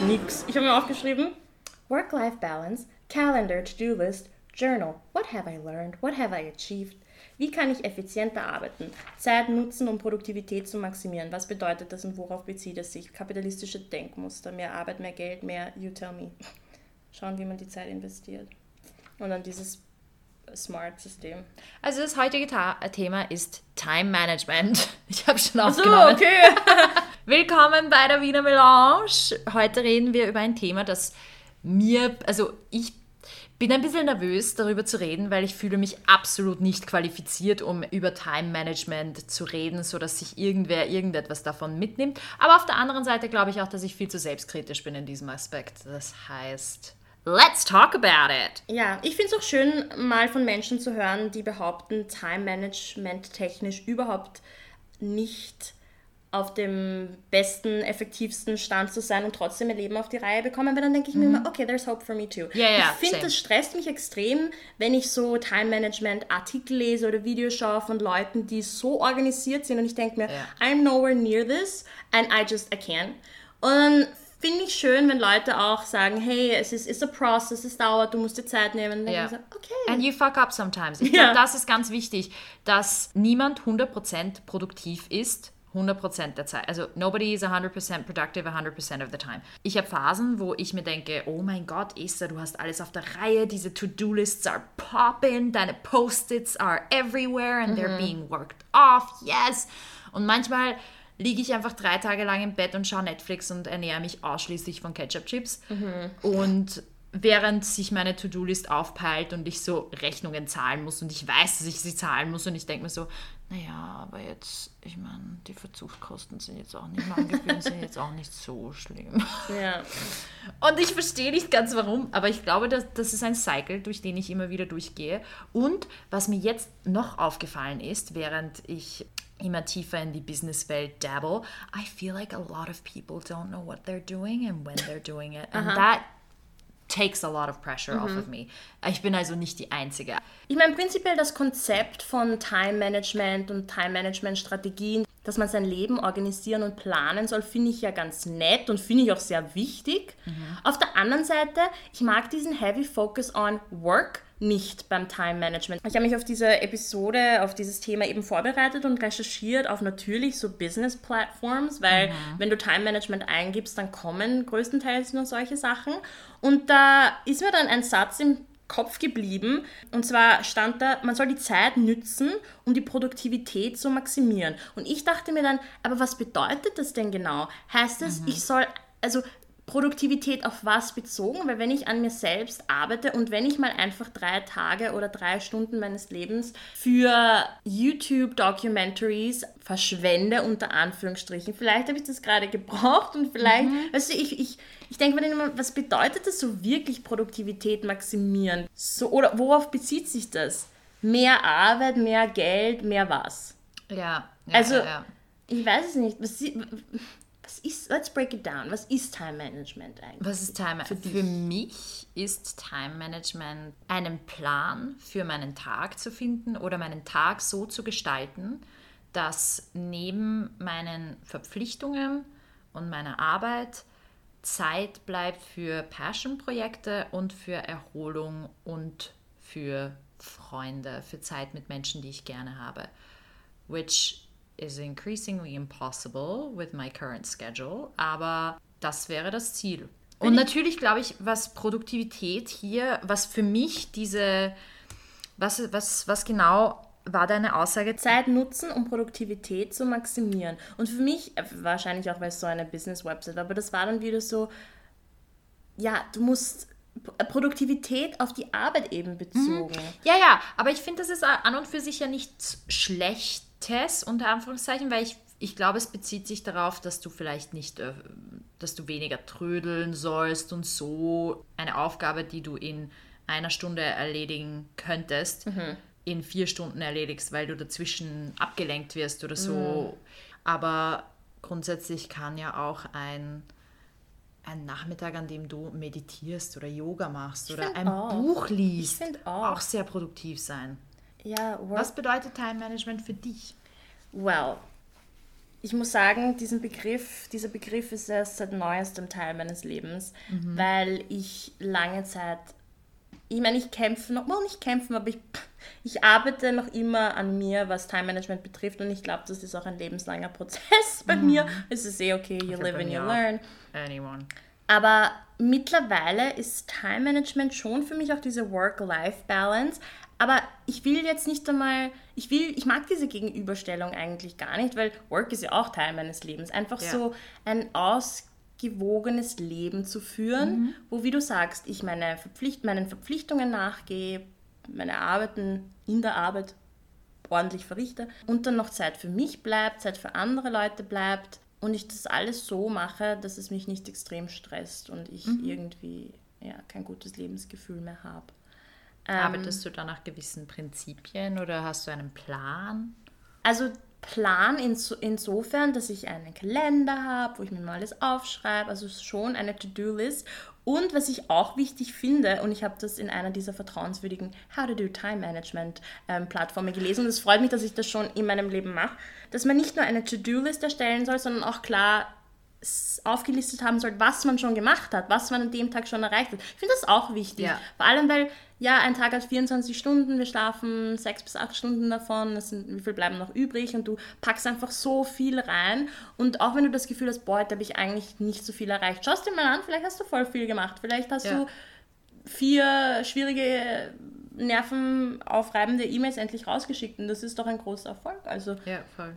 nix. Ich habe mir aufgeschrieben: Work-Life-Balance, Calendar, To-Do-List, Journal. What have I learned? What have I achieved? Wie kann ich effizienter arbeiten? Zeit nutzen, um Produktivität zu maximieren. Was bedeutet das und worauf bezieht es sich? Kapitalistische Denkmuster, mehr Arbeit, mehr Geld, mehr You tell me. Schauen, wie man die Zeit investiert. Und dann dieses Smart-System. Also das heutige Ta Thema ist Time Management. Ich habe schon aufgenommen. So, okay. Willkommen bei der Wiener Melange. Heute reden wir über ein Thema, das mir, also ich bin ein bisschen nervös, darüber zu reden, weil ich fühle mich absolut nicht qualifiziert, um über Time Management zu reden, sodass sich irgendwer irgendetwas davon mitnimmt. Aber auf der anderen Seite glaube ich auch, dass ich viel zu selbstkritisch bin in diesem Aspekt. Das heißt, Let's talk about it. Ja, ich finde es auch schön, mal von Menschen zu hören, die behaupten, Time Management technisch überhaupt nicht auf dem besten, effektivsten Stand zu sein und trotzdem ihr Leben auf die Reihe bekommen, weil dann denke ich mhm. mir immer, okay, there's hope for me too. Yeah, yeah, ich finde, das stresst mich extrem, wenn ich so Time-Management-Artikel lese oder Videos schaue von Leuten, die so organisiert sind und ich denke mir, yeah. I'm nowhere near this and I just, I can't. Und dann finde ich schön, wenn Leute auch sagen, hey, es ist it's a process, es dauert, du musst dir Zeit nehmen. Ja. So, okay. And you fuck up sometimes. Ich ja. glaube, das ist ganz wichtig, dass niemand 100% produktiv ist 100% der Zeit. Also nobody is 100% productive 100% of the time. Ich habe Phasen, wo ich mir denke, oh mein Gott, Esther, du hast alles auf der Reihe, diese To-Do-Lists are popping, deine Post-its are everywhere and mhm. they're being worked off, yes. Und manchmal liege ich einfach drei Tage lang im Bett und schaue Netflix und ernähre mich ausschließlich von Ketchup-Chips. Mhm. Und während sich meine To-Do-List aufpeilt und ich so Rechnungen zahlen muss und ich weiß, dass ich sie zahlen muss und ich denke mir so, naja, aber jetzt, ich meine, die Verzugskosten sind jetzt auch nicht, Mahngebühren sind jetzt auch nicht so schlimm. Ja. Und ich verstehe nicht ganz warum, aber ich glaube, dass, das ist ein Cycle, durch den ich immer wieder durchgehe. Und was mir jetzt noch aufgefallen ist, während ich immer tiefer in die Businesswelt dabble, I feel like a lot of people don't know what they're doing and when they're doing it. And Aha. that takes a lot of pressure mhm. off of me. Ich bin also nicht die Einzige. Ich meine, prinzipiell das Konzept von Time Management und Time Management Strategien, dass man sein Leben organisieren und planen soll, finde ich ja ganz nett und finde ich auch sehr wichtig. Mhm. Auf der anderen Seite, ich mag diesen Heavy Focus on Work nicht beim Time Management. Ich habe mich auf diese Episode, auf dieses Thema eben vorbereitet und recherchiert auf natürlich so Business Platforms, weil mhm. wenn du Time Management eingibst, dann kommen größtenteils nur solche Sachen. Und da ist mir dann ein Satz im Kopf geblieben. Und zwar stand da, man soll die Zeit nützen, um die Produktivität zu maximieren. Und ich dachte mir dann, aber was bedeutet das denn genau? Heißt es, mhm. ich soll, also Produktivität auf was bezogen? Weil wenn ich an mir selbst arbeite und wenn ich mal einfach drei Tage oder drei Stunden meines Lebens für YouTube-Documentaries verschwende, unter Anführungsstrichen, vielleicht habe ich das gerade gebraucht und vielleicht, mhm. weißt du, ich, ich, ich denke mir immer, was bedeutet das so wirklich Produktivität maximieren? So, oder worauf bezieht sich das? Mehr Arbeit, mehr Geld, mehr was? Ja. ja also, ja, ja. ich weiß es nicht. Was, was ist, let's break it down. Was ist Time Management eigentlich? Was ist Time Management? Für, für mich ist Time Management einen Plan für meinen Tag zu finden oder meinen Tag so zu gestalten, dass neben meinen Verpflichtungen und meiner Arbeit Zeit bleibt für Passion-Projekte und für Erholung und für Freunde, für Zeit mit Menschen, die ich gerne habe. Which is increasingly impossible with my current schedule, aber das wäre das Ziel. Und natürlich glaube ich, was Produktivität hier, was für mich diese, was, was, was genau war deine Aussage? Zeit nutzen, um Produktivität zu maximieren. Und für mich, äh, wahrscheinlich auch, weil es so eine Business-Website war, aber das war dann wieder so, ja, du musst Produktivität auf die Arbeit eben bezogen. Mhm. Ja, ja, aber ich finde, das ist an und für sich ja nichts schlecht Test unter Anführungszeichen, weil ich, ich glaube, es bezieht sich darauf, dass du vielleicht nicht, äh, dass du weniger trödeln sollst und so eine Aufgabe, die du in einer Stunde erledigen könntest, mhm. in vier Stunden erledigst, weil du dazwischen abgelenkt wirst oder so. Mhm. Aber grundsätzlich kann ja auch ein, ein Nachmittag, an dem du meditierst oder Yoga machst ich oder ein auch. Buch liest, auch. auch sehr produktiv sein. Ja, Was bedeutet Time Management für dich? Well, ich muss sagen, diesen Begriff, dieser Begriff ist erst seit neuestem Teil meines Lebens, mhm. weil ich lange Zeit, ich meine, ich kämpfe noch, well, nicht kämpfen, aber ich, ich arbeite noch immer an mir, was Time Management betrifft und ich glaube, das ist auch ein lebenslanger Prozess bei mhm. mir. Es ist eh okay, you live and you learn. Anyone. Aber mittlerweile ist Time Management schon für mich auch diese Work-Life-Balance. Aber ich will jetzt nicht einmal, ich will, ich mag diese Gegenüberstellung eigentlich gar nicht, weil Work ist ja auch Teil meines Lebens. Einfach ja. so ein ausgewogenes Leben zu führen, mhm. wo, wie du sagst, ich meine Verpflicht, meinen Verpflichtungen nachgehe, meine Arbeiten in der Arbeit ordentlich verrichte und dann noch Zeit für mich bleibt, Zeit für andere Leute bleibt und ich das alles so mache, dass es mich nicht extrem stresst und ich mhm. irgendwie ja, kein gutes Lebensgefühl mehr habe. Ähm, Arbeitest du da nach gewissen Prinzipien oder hast du einen Plan? Also Plan ins, insofern, dass ich einen Kalender habe, wo ich mir mal alles aufschreibe, also schon eine To-Do-List. Und was ich auch wichtig finde, und ich habe das in einer dieser vertrauenswürdigen How to Do Time Management ähm, Plattformen gelesen, und es freut mich, dass ich das schon in meinem Leben mache, dass man nicht nur eine To-Do-List erstellen soll, sondern auch klar aufgelistet haben soll, was man schon gemacht hat, was man an dem Tag schon erreicht hat. Ich finde das auch wichtig. Ja. Vor allem, weil ja, ein Tag hat 24 Stunden, wir schlafen sechs bis acht Stunden davon, sind, wie viel bleiben noch übrig und du packst einfach so viel rein und auch wenn du das Gefühl hast, boah, heute habe ich eigentlich nicht so viel erreicht, schaust dir mal an, vielleicht hast du voll viel gemacht, vielleicht hast ja. du vier schwierige, nervenaufreibende E-Mails endlich rausgeschickt und das ist doch ein großer Erfolg. Also ja, voll.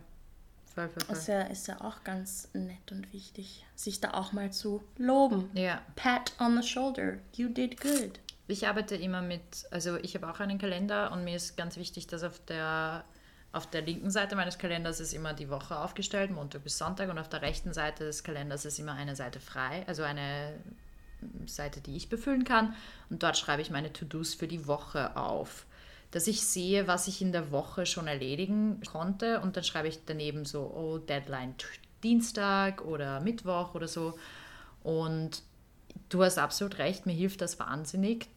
Voll. Ist, ja, ist ja auch ganz nett und wichtig, sich da auch mal zu loben. Ja. Pat on the shoulder, you did good. Ich arbeite immer mit, also ich habe auch einen Kalender und mir ist ganz wichtig, dass auf der, auf der linken Seite meines Kalenders ist immer die Woche aufgestellt, Montag bis Sonntag, und auf der rechten Seite des Kalenders ist immer eine Seite frei, also eine Seite, die ich befüllen kann. Und dort schreibe ich meine To-Dos für die Woche auf. Dass ich sehe, was ich in der Woche schon erledigen konnte und dann schreibe ich daneben so, oh, Deadline Dienstag oder Mittwoch oder so. Und du hast absolut recht, mir hilft das wahnsinnig,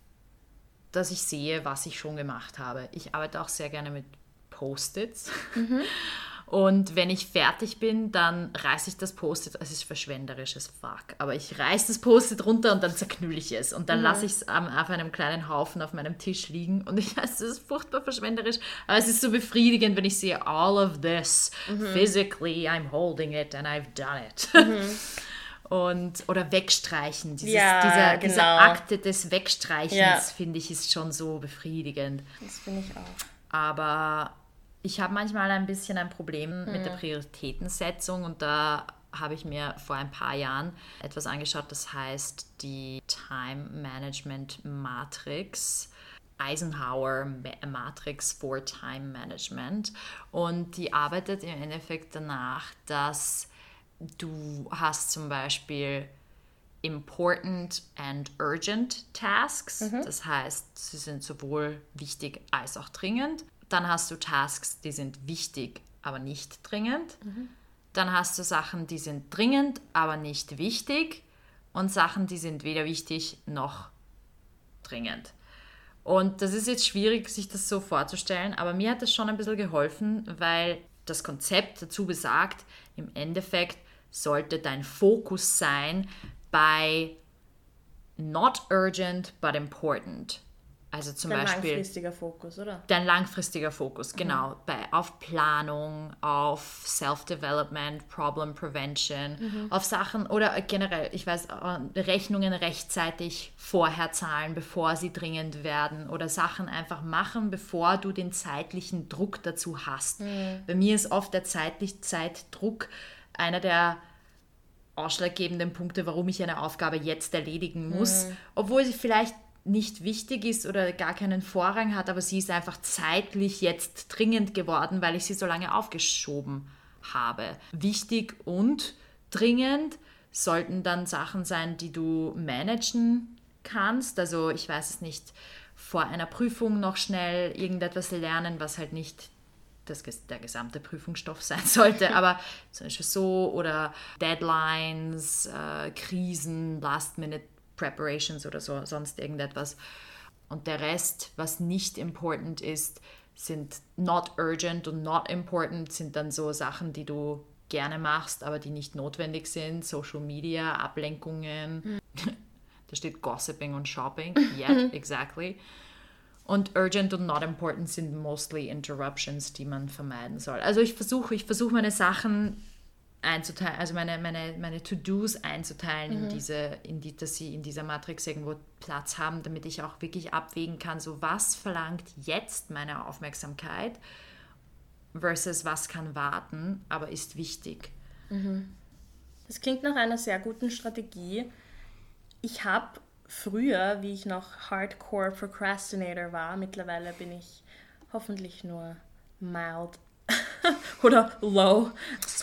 dass ich sehe, was ich schon gemacht habe. Ich arbeite auch sehr gerne mit Post-its. Mhm. Und wenn ich fertig bin, dann reiße ich das Post-it, es ist verschwenderisches Fuck, aber ich reiße das Post-it runter und dann zerknülle ich es und dann mhm. lasse ich es auf einem kleinen Haufen auf meinem Tisch liegen und ich weiß, es ist furchtbar verschwenderisch, aber es ist so befriedigend, wenn ich sehe, all of this, mhm. physically I'm holding it and I've done it. Mhm. und oder wegstreichen. Dieses, ja, dieser, genau. Diese Akte des Wegstreichens, ja. finde ich, ist schon so befriedigend. Das finde ich auch. Aber ich habe manchmal ein bisschen ein Problem mhm. mit der Prioritätensetzung und da habe ich mir vor ein paar Jahren etwas angeschaut, das heißt die Time Management Matrix. Eisenhower Matrix for Time Management und die arbeitet im Endeffekt danach, dass du hast zum Beispiel important and urgent tasks. Mhm. Das heißt, sie sind sowohl wichtig als auch dringend. Dann hast du Tasks, die sind wichtig, aber nicht dringend. Mhm. Dann hast du Sachen, die sind dringend, aber nicht wichtig. Und Sachen, die sind weder wichtig noch dringend. Und das ist jetzt schwierig, sich das so vorzustellen, aber mir hat das schon ein bisschen geholfen, weil das Konzept dazu besagt, im Endeffekt sollte dein Fokus sein bei not urgent but important. Also zum dein Beispiel. Dein langfristiger Fokus, oder? Dein langfristiger Fokus, mhm. genau. Mhm. Bei, auf Planung, auf Self-Development, Problem Prevention, mhm. auf Sachen oder generell, ich weiß, äh, Rechnungen rechtzeitig vorher zahlen, bevor sie dringend werden oder Sachen einfach machen, bevor du den zeitlichen Druck dazu hast. Mhm. Bei mir ist oft der zeitliche Zeitdruck einer der ausschlaggebenden Punkte, warum ich eine Aufgabe jetzt erledigen muss, mhm. obwohl sie vielleicht nicht wichtig ist oder gar keinen Vorrang hat, aber sie ist einfach zeitlich jetzt dringend geworden, weil ich sie so lange aufgeschoben habe. Wichtig und dringend sollten dann Sachen sein, die du managen kannst. Also ich weiß es nicht, vor einer Prüfung noch schnell irgendetwas lernen, was halt nicht das, der gesamte Prüfungsstoff sein sollte, aber zum Beispiel so oder Deadlines, äh, Krisen, Last-Minute Preparations oder so, sonst irgendetwas. Und der Rest, was nicht important ist, sind not urgent und not important, sind dann so Sachen, die du gerne machst, aber die nicht notwendig sind. Social Media, Ablenkungen. Mhm. da steht Gossiping und Shopping. Yeah, exactly. Und urgent und not important sind mostly interruptions, die man vermeiden soll. Also ich versuche, ich versuche meine Sachen einzuteilen, also meine, meine, meine To-Dos einzuteilen mhm. in diese, in die, dass sie in dieser Matrix irgendwo Platz haben, damit ich auch wirklich abwägen kann, so was verlangt jetzt meine Aufmerksamkeit versus was kann warten, aber ist wichtig. Mhm. Das klingt nach einer sehr guten Strategie. Ich habe früher, wie ich noch Hardcore Procrastinator war, mittlerweile bin ich hoffentlich nur mild oder low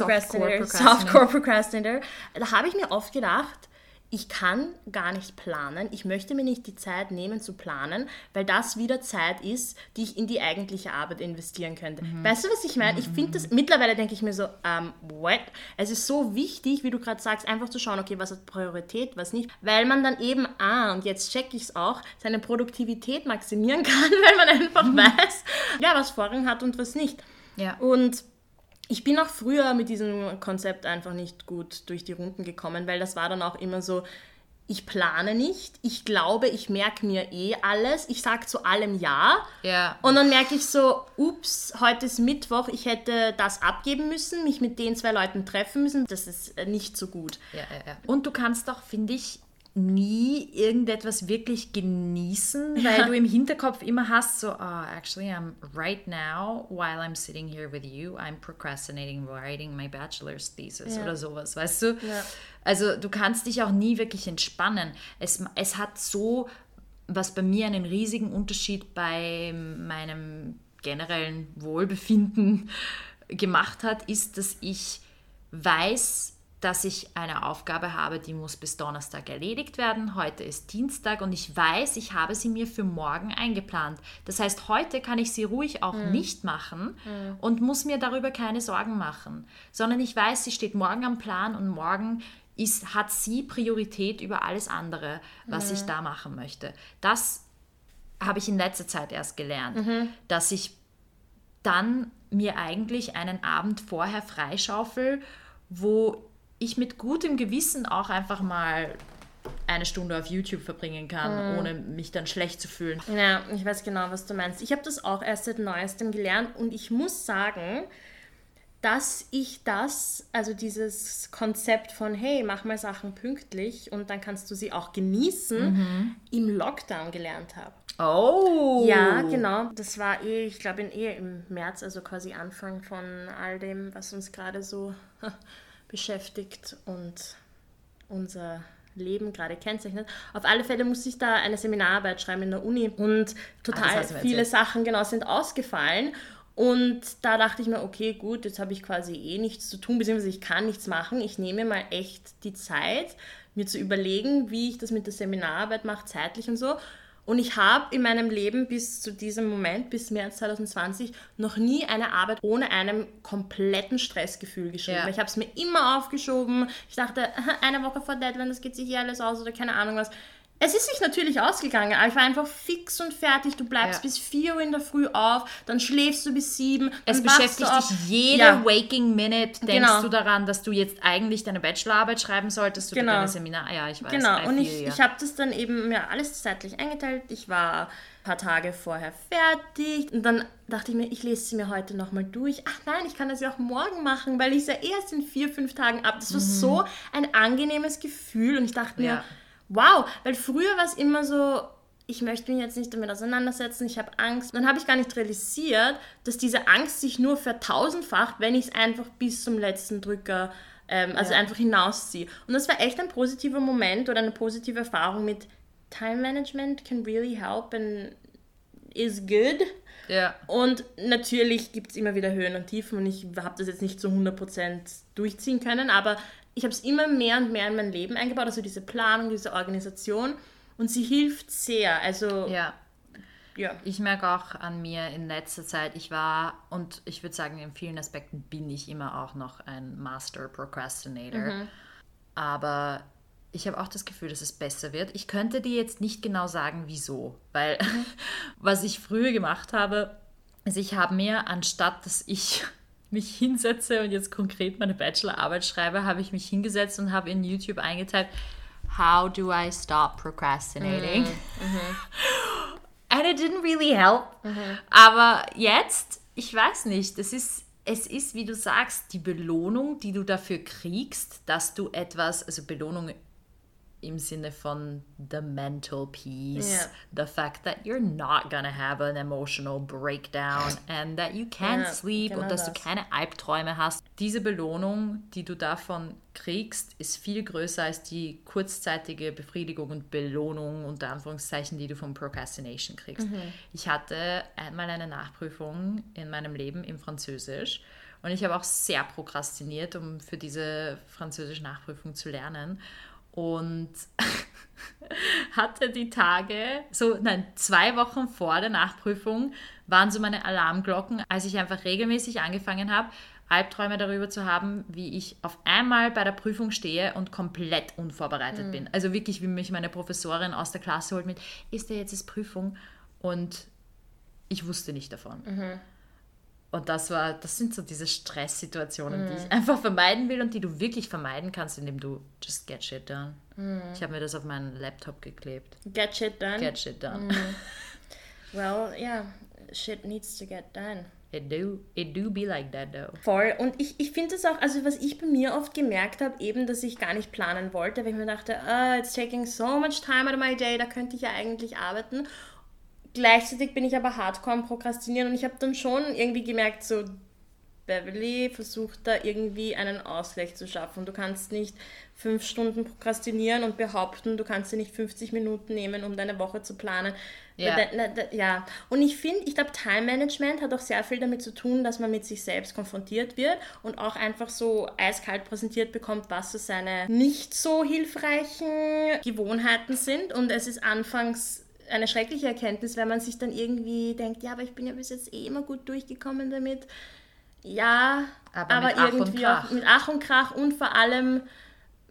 Procrastinator, Softcore Procrastinator. Da habe ich mir oft gedacht, ich kann gar nicht planen. Ich möchte mir nicht die Zeit nehmen zu planen, weil das wieder Zeit ist, die ich in die eigentliche Arbeit investieren könnte. Mhm. Weißt du, was ich meine? Ich finde das, mittlerweile denke ich mir so, um, what? Es ist so wichtig, wie du gerade sagst, einfach zu schauen, okay, was hat Priorität, was nicht. Weil man dann eben, ah, und jetzt checke ich es auch, seine Produktivität maximieren kann, weil man einfach mhm. weiß, ja, was Vorrang hat und was nicht. Ja. Und ich bin auch früher mit diesem Konzept einfach nicht gut durch die Runden gekommen, weil das war dann auch immer so, ich plane nicht, ich glaube, ich merke mir eh alles, ich sage zu allem Ja. ja. Und dann merke ich so, ups, heute ist Mittwoch, ich hätte das abgeben müssen, mich mit den zwei Leuten treffen müssen, das ist nicht so gut. Ja, ja, ja. Und du kannst doch, finde ich, nie irgendetwas wirklich genießen, weil du im Hinterkopf immer hast, so, oh, actually, I'm right now, while I'm sitting here with you, I'm procrastinating writing my bachelor's thesis ja. oder sowas, weißt du? Ja. Also du kannst dich auch nie wirklich entspannen. Es, es hat so, was bei mir einen riesigen Unterschied bei meinem generellen Wohlbefinden gemacht hat, ist, dass ich weiß, dass ich eine Aufgabe habe, die muss bis Donnerstag erledigt werden. Heute ist Dienstag und ich weiß, ich habe sie mir für morgen eingeplant. Das heißt, heute kann ich sie ruhig auch mhm. nicht machen mhm. und muss mir darüber keine Sorgen machen, sondern ich weiß, sie steht morgen am Plan und morgen ist, hat sie Priorität über alles andere, was mhm. ich da machen möchte. Das habe ich in letzter Zeit erst gelernt, mhm. dass ich dann mir eigentlich einen Abend vorher freischaufel, wo ich mit gutem Gewissen auch einfach mal eine Stunde auf YouTube verbringen kann, mhm. ohne mich dann schlecht zu fühlen. Ja, ich weiß genau, was du meinst. Ich habe das auch erst seit neuestem gelernt und ich muss sagen, dass ich das, also dieses Konzept von, hey, mach mal Sachen pünktlich und dann kannst du sie auch genießen, mhm. im Lockdown gelernt habe. Oh! Ja, genau. Das war eh, ich glaube, eh im März, also quasi Anfang von all dem, was uns gerade so beschäftigt und unser Leben gerade kennzeichnet. Auf alle Fälle musste ich da eine Seminararbeit schreiben in der Uni und total viele Sachen genau sind ausgefallen. Und da dachte ich mir, okay, gut, jetzt habe ich quasi eh nichts zu tun, beziehungsweise ich kann nichts machen. Ich nehme mal echt die Zeit, mir zu überlegen, wie ich das mit der Seminararbeit mache, zeitlich und so. Und ich habe in meinem Leben bis zu diesem Moment, bis März 2020, noch nie eine Arbeit ohne einem kompletten Stressgefühl geschrieben. Ja. Ich habe es mir immer aufgeschoben. Ich dachte, eine Woche vor Deadline, das geht sich hier alles aus oder keine Ahnung was. Es ist sich natürlich ausgegangen, aber ich war einfach fix und fertig. Du bleibst ja. bis 4 Uhr in der Früh auf, dann schläfst du bis 7. Es beschäftigt dich jede ja. Waking Minute. Denkst genau. du daran, dass du jetzt eigentlich deine Bachelorarbeit schreiben solltest oder genau. deine Seminar? Ja, ich weiß. Genau, und ich, ja. ich habe das dann eben mir alles zeitlich eingeteilt. Ich war ein paar Tage vorher fertig und dann dachte ich mir, ich lese sie mir heute nochmal durch. Ach nein, ich kann das ja auch morgen machen, weil ich es ja erst in vier, fünf Tagen ab. Das war mhm. so ein angenehmes Gefühl und ich dachte mir, wow, weil früher war es immer so, ich möchte mich jetzt nicht damit auseinandersetzen, ich habe Angst. Dann habe ich gar nicht realisiert, dass diese Angst sich nur vertausendfacht, wenn ich es einfach bis zum letzten Drücker, ähm, also ja. einfach hinausziehe. Und das war echt ein positiver Moment oder eine positive Erfahrung mit Time Management can really help and is good. Ja. Und natürlich gibt es immer wieder Höhen und Tiefen und ich habe das jetzt nicht zu 100% durchziehen können, aber ich habe es immer mehr und mehr in mein Leben eingebaut, also diese Planung, diese Organisation und sie hilft sehr. Also ja. ja. Ich merke auch an mir in letzter Zeit, ich war und ich würde sagen, in vielen Aspekten bin ich immer auch noch ein Master Procrastinator. Mhm. Aber ich habe auch das Gefühl, dass es besser wird. Ich könnte dir jetzt nicht genau sagen, wieso, weil was ich früher gemacht habe, ist, ich habe mir, anstatt dass ich mich hinsetze und jetzt konkret meine Bachelorarbeit schreibe, habe ich mich hingesetzt und habe in YouTube eingetippt, How do I stop procrastinating? Mhm. And it didn't really help. Mhm. Aber jetzt, ich weiß nicht, es ist, es ist, wie du sagst, die Belohnung, die du dafür kriegst, dass du etwas, also Belohnung im Sinne von the mental peace, yeah. the fact that you're not gonna have an emotional breakdown and that you can't yeah, sleep genau und dass das. du keine Albträume hast. Diese Belohnung, die du davon kriegst, ist viel größer als die kurzzeitige Befriedigung und Belohnung unter Anführungszeichen, die du von Procrastination kriegst. Mhm. Ich hatte einmal eine Nachprüfung in meinem Leben im Französisch und ich habe auch sehr prokrastiniert, um für diese französische Nachprüfung zu lernen und hatte die Tage, so nein, zwei Wochen vor der Nachprüfung waren so meine Alarmglocken, als ich einfach regelmäßig angefangen habe, Albträume darüber zu haben, wie ich auf einmal bei der Prüfung stehe und komplett unvorbereitet mhm. bin. Also wirklich, wie mich meine Professorin aus der Klasse holt mit, ist der jetzt ist Prüfung? Und ich wusste nicht davon. Mhm. Und das war, das sind so diese Stresssituationen, mm. die ich mhm. einfach vermeiden will und die du wirklich vermeiden kannst, indem du just get shit done. Mm. Ich habe mir das auf meinen Laptop geklebt. Get shit done? Get shit done. Mm. Well, yeah, shit needs to get done. It do, it do be like that though. Voll. Und ich, ich finde es auch, also was ich bei mir oft gemerkt habe, eben, dass ich gar nicht planen wollte, weil ich mir dachte, oh, it's taking so much time out of my day, da könnte ich ja eigentlich arbeiten. Gleichzeitig bin ich aber hardcore am Prokrastinieren und ich habe dann schon irgendwie gemerkt, so Beverly versucht da irgendwie einen Ausgleich zu schaffen. Du kannst nicht fünf Stunden prokrastinieren und behaupten, du kannst dir nicht 50 Minuten nehmen, um deine Woche zu planen. Ja. ja. Und ich finde, ich glaube, Time Management hat auch sehr viel damit zu tun, dass man mit sich selbst konfrontiert wird und auch einfach so eiskalt präsentiert bekommt, was so seine nicht so hilfreichen Gewohnheiten sind. Und es ist anfangs eine schreckliche Erkenntnis, wenn man sich dann irgendwie denkt, ja, aber ich bin ja bis jetzt eh immer gut durchgekommen damit. Ja, aber, aber irgendwie auch mit Ach und Krach und vor allem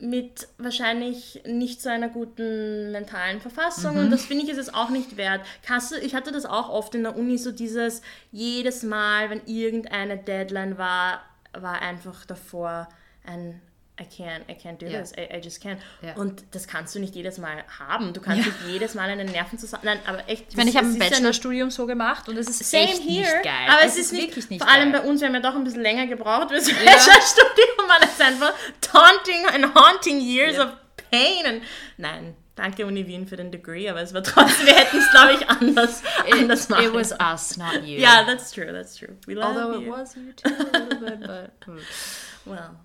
mit wahrscheinlich nicht so einer guten mentalen Verfassung mhm. und das finde ich ist es auch nicht wert. Kasse, ich hatte das auch oft in der Uni, so dieses jedes Mal, wenn irgendeine Deadline war, war einfach davor ein I can't, I can't do yeah. this, I, I, just can't. Yeah. Und das kannst du nicht jedes Mal haben. Du kannst ja. nicht jedes Mal einen Nervenzusammenhang. Nein, aber echt. Ich meine, ich habe ein Bachelorstudium so gemacht und es ist Same echt here, nicht geil. Aber es, es ist, nicht, wirklich nicht Vor allem bei uns, wir haben ja doch ein bisschen länger gebraucht fürs ja. Bachelorstudium, weil es einfach taunting and haunting years of pain. And, nein, Danke Uni Wien für den Degree, aber es war trotzdem, wir hätten es, glaube ich, anders, it, anders machen. It was us, not you. Yeah, that's true, that's true. We love Although you. it was you too a little bit, but... Well...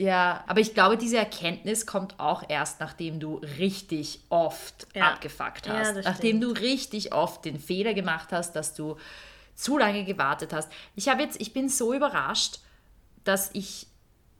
Ja, aber ich glaube, diese Erkenntnis kommt auch erst, nachdem du richtig oft ja. abgefuckt hast. Ja, nachdem stimmt. du richtig oft den Fehler gemacht hast, dass du zu lange gewartet hast. Ich habe jetzt, ich bin so überrascht, dass ich,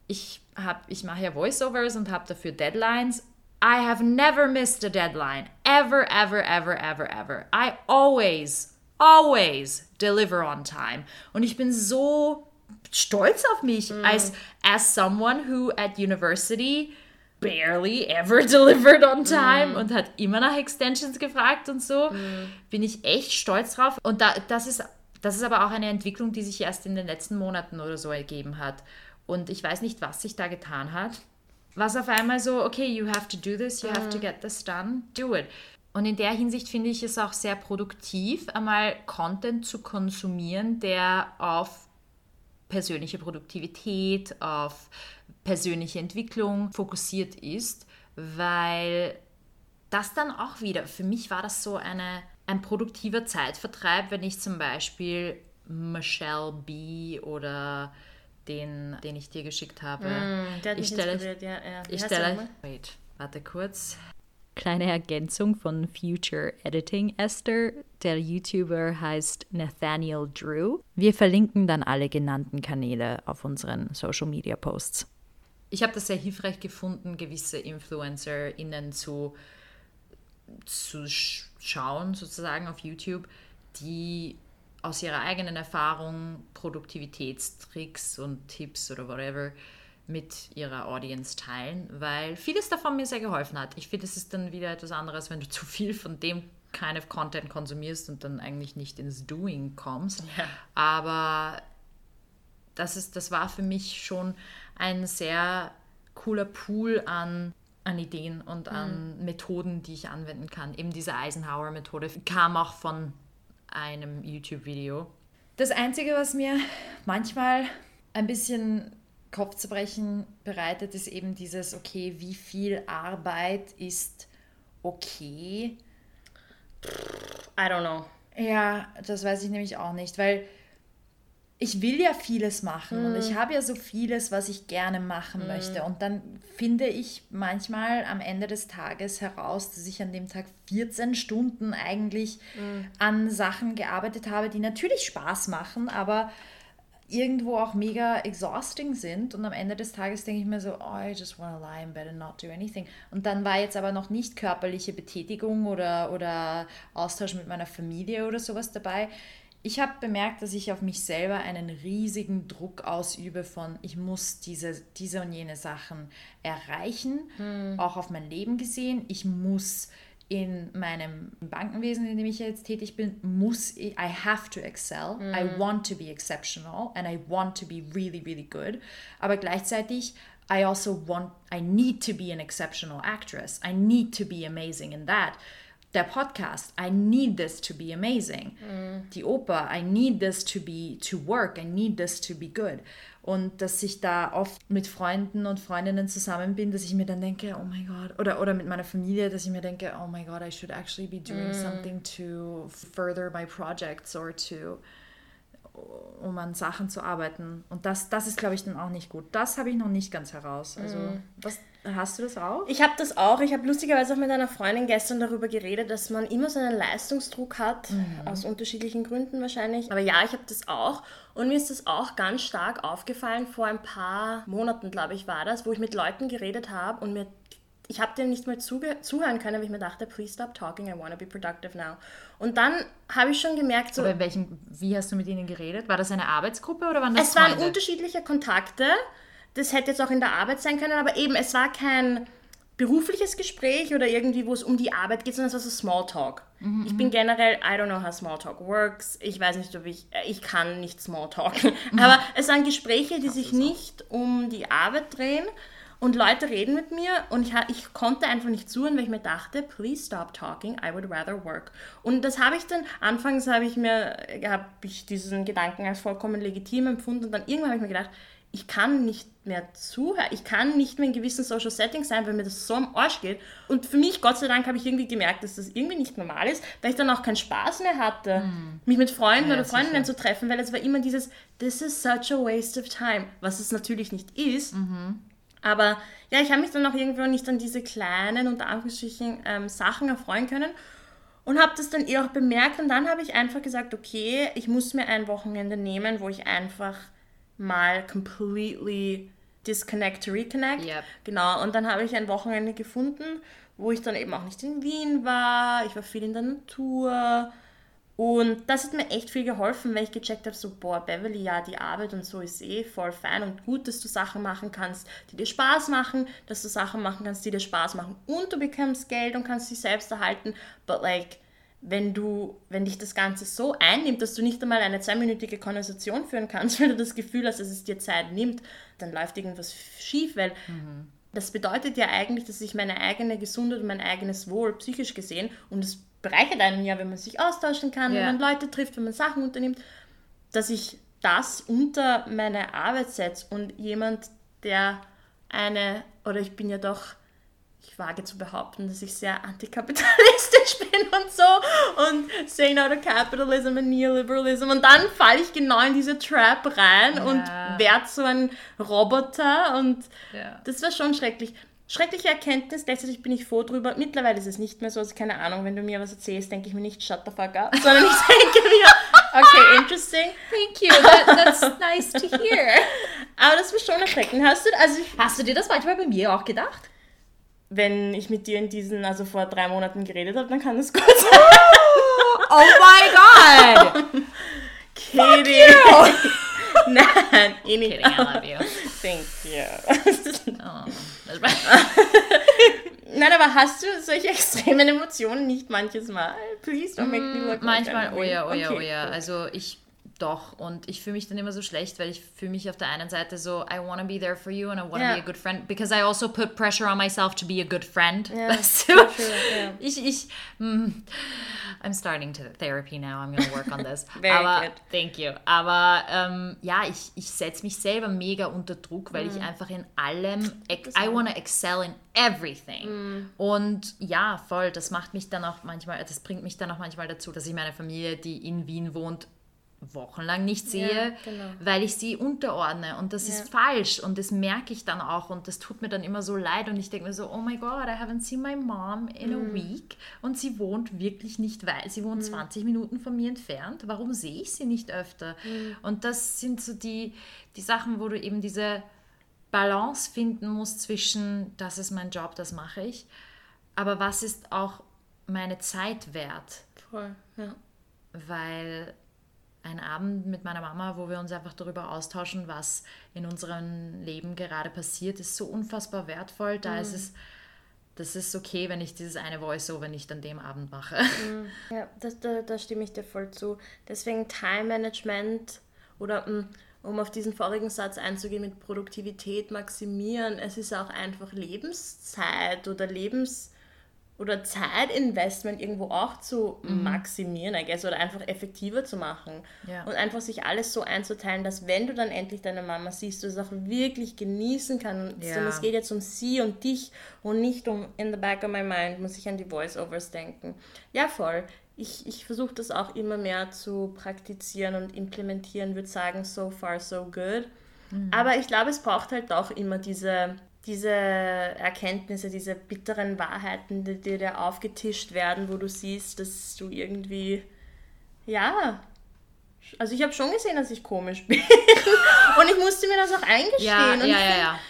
ich habe, ich mache ja Voiceovers und habe dafür Deadlines. I have never missed a deadline. Ever, ever, ever, ever, ever. I always, always deliver on time. Und ich bin so stolz auf mich mm. als as someone who at university barely ever delivered on time mm. und hat immer nach Extensions gefragt und so. Mm. Bin ich echt stolz drauf. Und da, das, ist, das ist aber auch eine Entwicklung, die sich erst in den letzten Monaten oder so ergeben hat. Und ich weiß nicht, was sich da getan hat. Was auf einmal so, okay, you have to do this, you have to mm. get this done, do it. Und in der Hinsicht finde ich es auch sehr produktiv, einmal Content zu konsumieren, der auf persönliche Produktivität, auf persönliche Entwicklung fokussiert ist, weil das dann auch wieder, für mich war das so eine, ein produktiver Zeitvertreib, wenn ich zum Beispiel Michelle B. oder den, den ich dir geschickt habe. Mm, ich stelle, ja, ja. Ich stelle, wait, warte kurz. Kleine Ergänzung von Future Editing Esther. Der YouTuber heißt Nathaniel Drew. Wir verlinken dann alle genannten Kanäle auf unseren Social Media Posts. Ich habe das sehr hilfreich gefunden, gewisse InfluencerInnen zu, zu schauen, sozusagen auf YouTube, die aus ihrer eigenen Erfahrung Produktivitätstricks und Tipps oder whatever mit ihrer Audience teilen, weil vieles davon mir sehr geholfen hat. Ich finde, es ist dann wieder etwas anderes, wenn du zu viel von dem kind of Content konsumierst und dann eigentlich nicht ins Doing kommst. Ja. Aber das, ist, das war für mich schon ein sehr cooler Pool an, an Ideen und an mhm. Methoden, die ich anwenden kann. Eben diese Eisenhower-Methode kam auch von einem YouTube-Video. Das Einzige, was mir manchmal ein bisschen Kopfzerbrechen bereitet, ist eben dieses, okay, wie viel Arbeit ist okay? I don't know. Ja, das weiß ich nämlich auch nicht, weil ich will ja vieles machen mm. und ich mhm. habe ja so vieles, was ich gerne machen mm. möchte. Und dann finde ich manchmal am Ende des Tages heraus, dass ich an dem Tag 14 Stunden eigentlich mm. an Sachen gearbeitet habe, die natürlich Spaß machen, aber irgendwo auch mega exhausting sind. Und am Ende des Tages denke ich mir so, oh, I just want to lie in bed and not do anything. Und dann war jetzt aber noch nicht körperliche Betätigung oder, oder Austausch mit meiner Familie oder sowas dabei ich habe bemerkt, dass ich auf mich selber einen riesigen Druck ausübe von, ich muss diese, diese und jene Sachen erreichen, hm. auch auf mein Leben gesehen. Ich muss in meinem Bankenwesen, in dem ich jetzt tätig bin, muss ich, I have to excel. Mm. I want to be exceptional and I want to be really, really good. Aber gleichzeitig, I also want, I need to be an exceptional actress. I need to be amazing in that der Podcast, I need this to be amazing. Mm. Die Oper, I need this to be to work, I need this to be good. Und dass ich da oft mit Freunden und Freundinnen zusammen bin, dass ich mir dann denke, oh mein Gott, oder, oder mit meiner Familie, dass ich mir denke, oh mein Gott, I should actually be doing mm. something to further my projects or to um an Sachen zu arbeiten. Und das, das ist, glaube ich, dann auch nicht gut. Das habe ich noch nicht ganz heraus. Also, mm. was, hast du das auch? Ich habe das auch. Ich habe lustigerweise auch mit einer Freundin gestern darüber geredet, dass man immer so einen Leistungsdruck hat, mhm. aus unterschiedlichen Gründen wahrscheinlich. Aber ja, ich habe das auch. Und mir ist das auch ganz stark aufgefallen, vor ein paar Monaten, glaube ich, war das, wo ich mit Leuten geredet habe und mir ich habe dir nicht mal zuhören können, weil ich mir dachte, please stop talking, I want to be productive now. Und dann habe ich schon gemerkt, so. Aber welchen, wie hast du mit ihnen geredet? War das eine Arbeitsgruppe oder waren das Es Freunde? waren unterschiedliche Kontakte. Das hätte jetzt auch in der Arbeit sein können, aber eben, es war kein berufliches Gespräch oder irgendwie, wo es um die Arbeit geht, sondern es war so Smalltalk. Mhm, ich bin mhm. generell, I don't know how Smalltalk works. Ich weiß nicht, ob ich, ich kann nicht Smalltalken. Mhm. Aber es waren Gespräche, die sich nicht um die Arbeit drehen, und Leute reden mit mir und ich, ich konnte einfach nicht zuhören, weil ich mir dachte, please stop talking, I would rather work. Und das habe ich dann, anfangs habe ich mir, habe ich diesen Gedanken als vollkommen legitim empfunden und dann irgendwann habe ich mir gedacht, ich kann nicht mehr zuhören, ich kann nicht mehr in gewissen Social Settings sein, weil mir das so am Arsch geht. Und für mich, Gott sei Dank, habe ich irgendwie gemerkt, dass das irgendwie nicht normal ist, weil ich dann auch keinen Spaß mehr hatte, mm. mich mit Freunden ja, oder Freundinnen sicher. zu treffen, weil es war immer dieses, this is such a waste of time, was es natürlich nicht ist. Mhm. Aber ja, ich habe mich dann auch irgendwo nicht an diese kleinen, unter Anführungsstrichen, ähm, Sachen erfreuen können und habe das dann eh auch bemerkt. Und dann habe ich einfach gesagt, okay, ich muss mir ein Wochenende nehmen, wo ich einfach mal completely disconnect to reconnect. Yep. Genau, und dann habe ich ein Wochenende gefunden, wo ich dann eben auch nicht in Wien war. Ich war viel in der Natur und das hat mir echt viel geholfen, weil ich gecheckt habe, so, boah, Beverly, ja, die Arbeit und so ist eh voll fein und gut, dass du Sachen machen kannst, die dir Spaß machen, dass du Sachen machen kannst, die dir Spaß machen und du bekommst Geld und kannst dich selbst erhalten. But like, wenn du, wenn dich das Ganze so einnimmt, dass du nicht einmal eine zweiminütige Konversation führen kannst, weil du das Gefühl hast, dass es dir Zeit nimmt, dann läuft irgendwas schief, weil mhm. das bedeutet ja eigentlich, dass ich meine eigene Gesundheit und mein eigenes Wohl psychisch gesehen und es bereichert einen ja, wenn man sich austauschen kann, ja. wenn man Leute trifft, wenn man Sachen unternimmt, dass ich das unter meine Arbeit setze und jemand, der eine, oder ich bin ja doch, ich wage zu behaupten, dass ich sehr antikapitalistisch bin und so und say no to capitalism and neoliberalism und dann falle ich genau in diese Trap rein ja. und werde so ein Roboter und ja. das war schon schrecklich. Schreckliche Erkenntnis, gleichzeitig bin ich froh drüber. Mittlerweile ist es nicht mehr so, also keine Ahnung, wenn du mir was erzählst, denke ich mir nicht, shut the fuck up, sondern ich denke mir, okay, interesting. Thank you, That, that's nice to hear. Aber das war schon erschreckend. Hast du, also ich, Hast du dir das manchmal bei mir auch gedacht? Wenn ich mit dir in diesen, also vor drei Monaten geredet habe, dann kann das gut sein. Oh, oh my god! Kidding. Nein, eh nicht. Kidding, I love you. Thank you. oh. Nein, aber hast du solche extremen Emotionen nicht manches Mal? Please don't make me look Manchmal, oh ja, oh ja, okay, oh ja. Also ich doch. Und ich fühle mich dann immer so schlecht, weil ich fühle mich auf der einen Seite so, I want to be there for you and I want to Ja. be a good friend, because I also put pressure on myself to be a good friend. Ja, Weißt du? true, ja. Ich, ich, mm, I'm starting to therapy now, I'm gonna work on this. Very Aber, good. thank you. Aber ähm, ja, ich, ich setze mich selber mega unter Druck, weil Mhm. ich einfach in allem, I want to excel in everything. Mhm. Und ja, voll, das macht mich dann auch manchmal, das bringt mich dann auch manchmal dazu, dass ich meine Familie, die in Wien wohnt, wochenlang nicht sehe, Ja, genau. weil ich sie unterordne und das ist falsch und das merke ich dann auch und das tut mir dann immer so leid und ich denke mir so, oh my god, I haven't seen my mom in Mhm. a week und sie wohnt wirklich nicht weit, sie wohnt 20 Minuten von mir entfernt, warum sehe ich sie nicht öfter? Mhm. Und das sind so die, die Sachen, wo du eben diese Balance finden musst zwischen, das ist mein Job, das mache ich, aber was ist auch meine Zeit wert? Voll, ja. weil ein Abend mit meiner Mama, wo wir uns einfach darüber austauschen, was in unserem Leben gerade passiert, ist so unfassbar wertvoll. Da ist es, das ist okay, wenn ich dieses eine Voice-Over nicht an dem Abend mache. Ja, das, da, da stimme ich dir voll zu. Deswegen Time Management oder mm, um auf diesen vorigen Satz einzugehen mit Produktivität maximieren, es ist auch einfach Lebenszeit oder Lebens- oder Zeitinvestment irgendwo auch zu maximieren, I guess, oder einfach effektiver zu machen. Ja. Und einfach sich alles so einzuteilen, dass wenn du dann endlich deine Mama siehst, du es auch wirklich genießen kannst. Ja. Und es geht jetzt um sie und dich und nicht um in the back of my mind, muss ich an die Voice-Overs denken. Ja, voll. Ich, ich versuche das auch immer mehr zu praktizieren und implementieren, würde sagen, so far so good. Aber ich glaube, es braucht halt auch immer diese, diese Erkenntnisse, diese bitteren Wahrheiten, die dir da aufgetischt werden, wo du siehst, dass du irgendwie, ja, also ich habe schon gesehen, dass ich komisch bin. und ich musste mir das auch eingestehen. ja, und ja, ja, ja.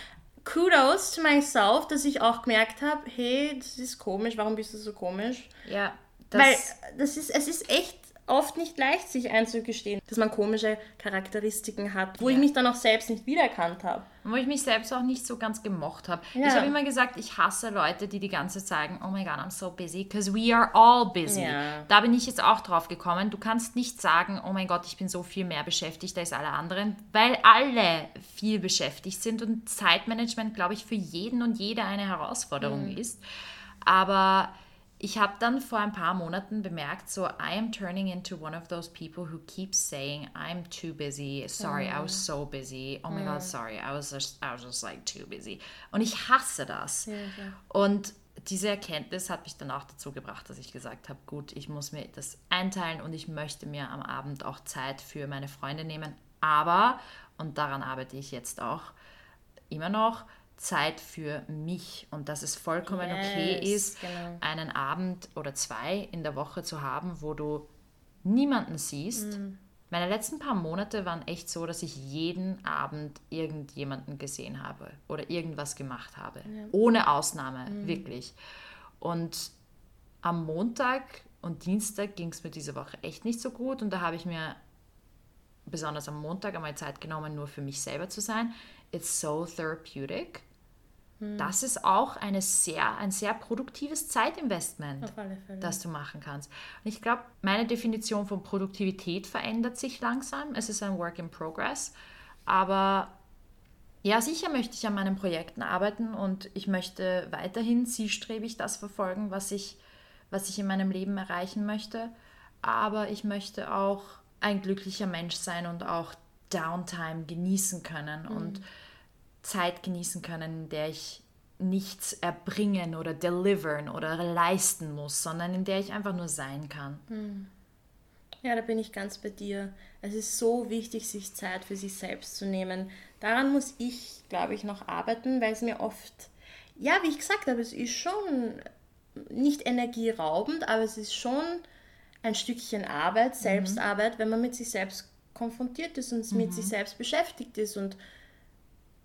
Kudos to myself, dass ich auch gemerkt habe, hey, das ist komisch, warum bist du so komisch? Ja, Weil das, das ist, es ist echt oft nicht leicht, sich einzugestehen, dass man komische Charakteristiken hat, wo ich Ja. mich dann auch selbst nicht wiedererkannt habe. wo ich mich selbst auch nicht so ganz gemocht habe. Ja. Ich habe immer gesagt, ich hasse Leute, die die ganze Zeit sagen, oh my God, I'm so busy, because we are all busy. Ja. Da bin ich jetzt auch drauf gekommen. Du kannst nicht sagen, oh mein Gott, ich bin so viel mehr beschäftigt als alle anderen, weil alle viel beschäftigt sind und Zeitmanagement, glaube ich, für jeden und jede eine Herausforderung ist. Aber ich habe dann vor ein paar Monaten bemerkt, so I am turning into one of those people who keeps saying I'm too busy. Sorry, I was so busy. Oh my god, sorry, I was just I was just like too busy. Und ich hasse das. Und diese Erkenntnis hat mich dann auch dazu gebracht, dass ich gesagt habe, gut, ich muss mir das einteilen und ich möchte mir am Abend auch Zeit für meine Freunde nehmen. Aber, und daran arbeite ich jetzt auch immer noch, Zeit für mich und dass es vollkommen okay Yes, ist, genau. einen Abend oder zwei in der Woche zu haben, wo du niemanden siehst. Mhm. Meine letzten paar Monate waren echt so, dass ich jeden Abend irgendjemanden gesehen habe oder irgendwas gemacht habe. Ohne Ausnahme, Mhm. wirklich. Und am Montag und Dienstag ging es mir diese Woche echt nicht so gut und da habe ich mir besonders am Montag einmal Zeit genommen, nur für mich selber zu sein. It's so therapeutic. Hm. Das ist auch eine sehr, ein sehr produktives Zeitinvestment, das du machen kannst. Und ich glaube, meine Definition von Produktivität verändert sich langsam. Es ist ein Work in Progress. Aber ja, sicher möchte ich an meinen Projekten arbeiten und ich möchte weiterhin zielstrebig das verfolgen, was ich, was ich in meinem Leben erreichen möchte. Aber ich möchte auch ein glücklicher Mensch sein und auch Downtime genießen können und Zeit genießen können, in der ich nichts erbringen oder delivern oder leisten muss, sondern in der ich einfach nur sein kann. Ja, da bin ich ganz bei dir. Es ist so wichtig, sich Zeit für sich selbst zu nehmen. Daran muss ich, glaube ich, noch arbeiten, weil es mir oft, ja, wie ich gesagt habe, es ist schon nicht energieraubend, aber es ist schon ein Stückchen Arbeit, Selbstarbeit, wenn man mit sich selbst konfrontiert ist und mit sich selbst beschäftigt ist. Und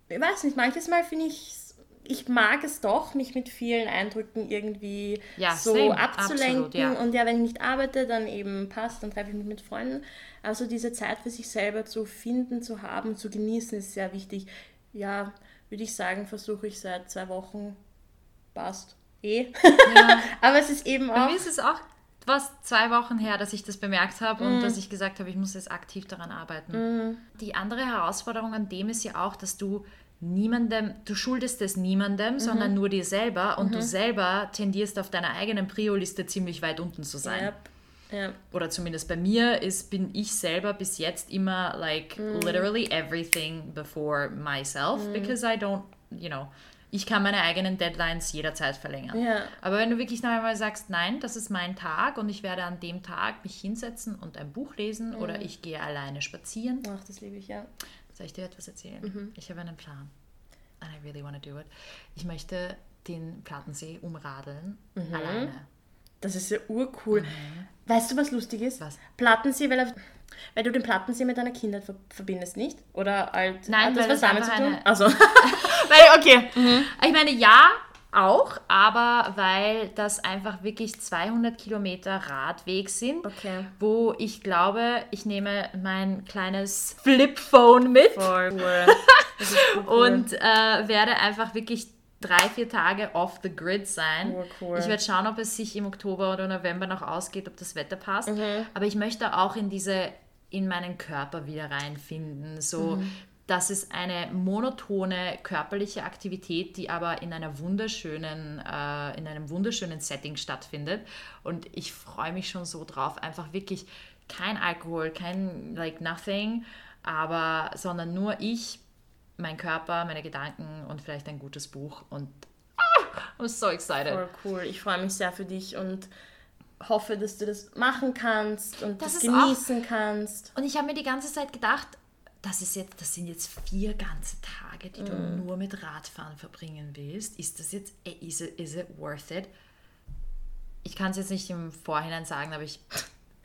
ich weiß nicht, manches Mal finde ich, ich mag es doch, mich mit vielen Eindrücken irgendwie Ja, so same, abzulenken. absolut, ja. Und ja, wenn ich nicht arbeite, dann eben passt, dann treffe ich mich mit Freunden. Also diese Zeit für sich selber zu finden, zu haben, zu genießen, ist sehr wichtig. Ja, würde ich sagen, versuche ich seit zwei Wochen. Passt. Eh. Aber es ist eben Bei auch. mir ist es auch was zwei Wochen her, dass ich das bemerkt habe und dass ich gesagt habe, ich muss jetzt aktiv daran arbeiten. Die andere Herausforderung an dem ist ja auch, dass du niemandem, du schuldest es niemandem, sondern nur dir selber und du selber tendierst auf deiner eigenen Prio-Liste ziemlich weit unten zu sein. Yep. Ja. Oder zumindest bei mir ist, bin ich selber bis jetzt immer like literally everything before myself because I don't, you know, ich kann meine eigenen Deadlines jederzeit verlängern. Ja. Aber wenn du wirklich noch einmal sagst, nein, das ist mein Tag und ich werde an dem Tag mich hinsetzen und ein Buch lesen oder ich gehe alleine spazieren, Ach, das liebe ich, ja. soll ich dir etwas erzählen? Ich habe einen Plan. And I really want to do it. Ich möchte den Plattensee umradeln, alleine. Das ist ja urcool. Weißt du, was lustig ist? Was? Plattensee, weil, weil du den Plattensee mit deiner Kindheit ver verbindest, nicht? Oder halt. Nein, hat das was das damit zu tun? eine- Also. Weil, okay. Ich meine, ja, auch, aber weil das einfach wirklich 200 Kilometer Radweg sind, Okay. wo ich glaube, ich nehme mein kleines Flipphone mit cool. und äh, werde einfach wirklich drei, vier Tage off the grid sein. Oh, cool. Ich werde schauen, ob es sich im Oktober oder November noch ausgeht, ob das Wetter passt. Mhm. Aber ich möchte auch in diese, in meinen Körper wieder reinfinden. So, Mhm. Das ist eine monotone körperliche Aktivität, die aber in einer wunderschönen, äh, in einem wunderschönen Setting stattfindet. Und ich freue mich schon so drauf. Einfach wirklich kein Alkohol, kein like nothing, aber sondern nur ich, mein Körper, meine Gedanken und vielleicht ein gutes Buch. Und ah, I'm so excited. Voll cool. Ich freue mich sehr für dich und hoffe, dass du das machen kannst und Das das, genießen kannst. Und ich habe mir die ganze Zeit gedacht, das, ist jetzt, das sind jetzt vier ganze Tage, die du nur mit Radfahren verbringen willst. Ist das jetzt, eh, is it, is it worth it? Ich kann es jetzt nicht im Vorhinein sagen, aber ich,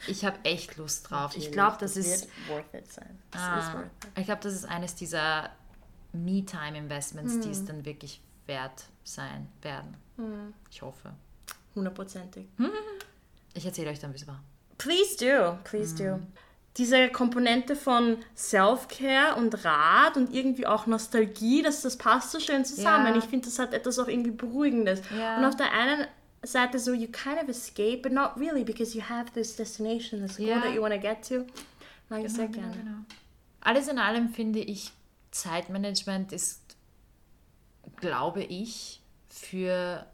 ich habe echt Lust drauf. Ich glaube, das ist, wird worth it sein. Das ah, ist worth it. ich glaube, das ist eines dieser Me-Time-Investments, die es dann wirklich wert sein werden. Ich hoffe. Hundertprozentig. Ich erzähle euch dann, wie es war. Please do, please do. Diese Komponente von Self-Care und Rat und irgendwie auch Nostalgie, das, das passt so schön zusammen. Ja. Ich finde, das hat etwas auch irgendwie Beruhigendes. Ja. Und auf der einen Seite so, you kind of escape, but not really, because you have this destination, this goal Ja. that you want to get to. Mag ich sehr Genau, gerne. genau. Alles in allem finde ich, Zeitmanagement ist, glaube ich, für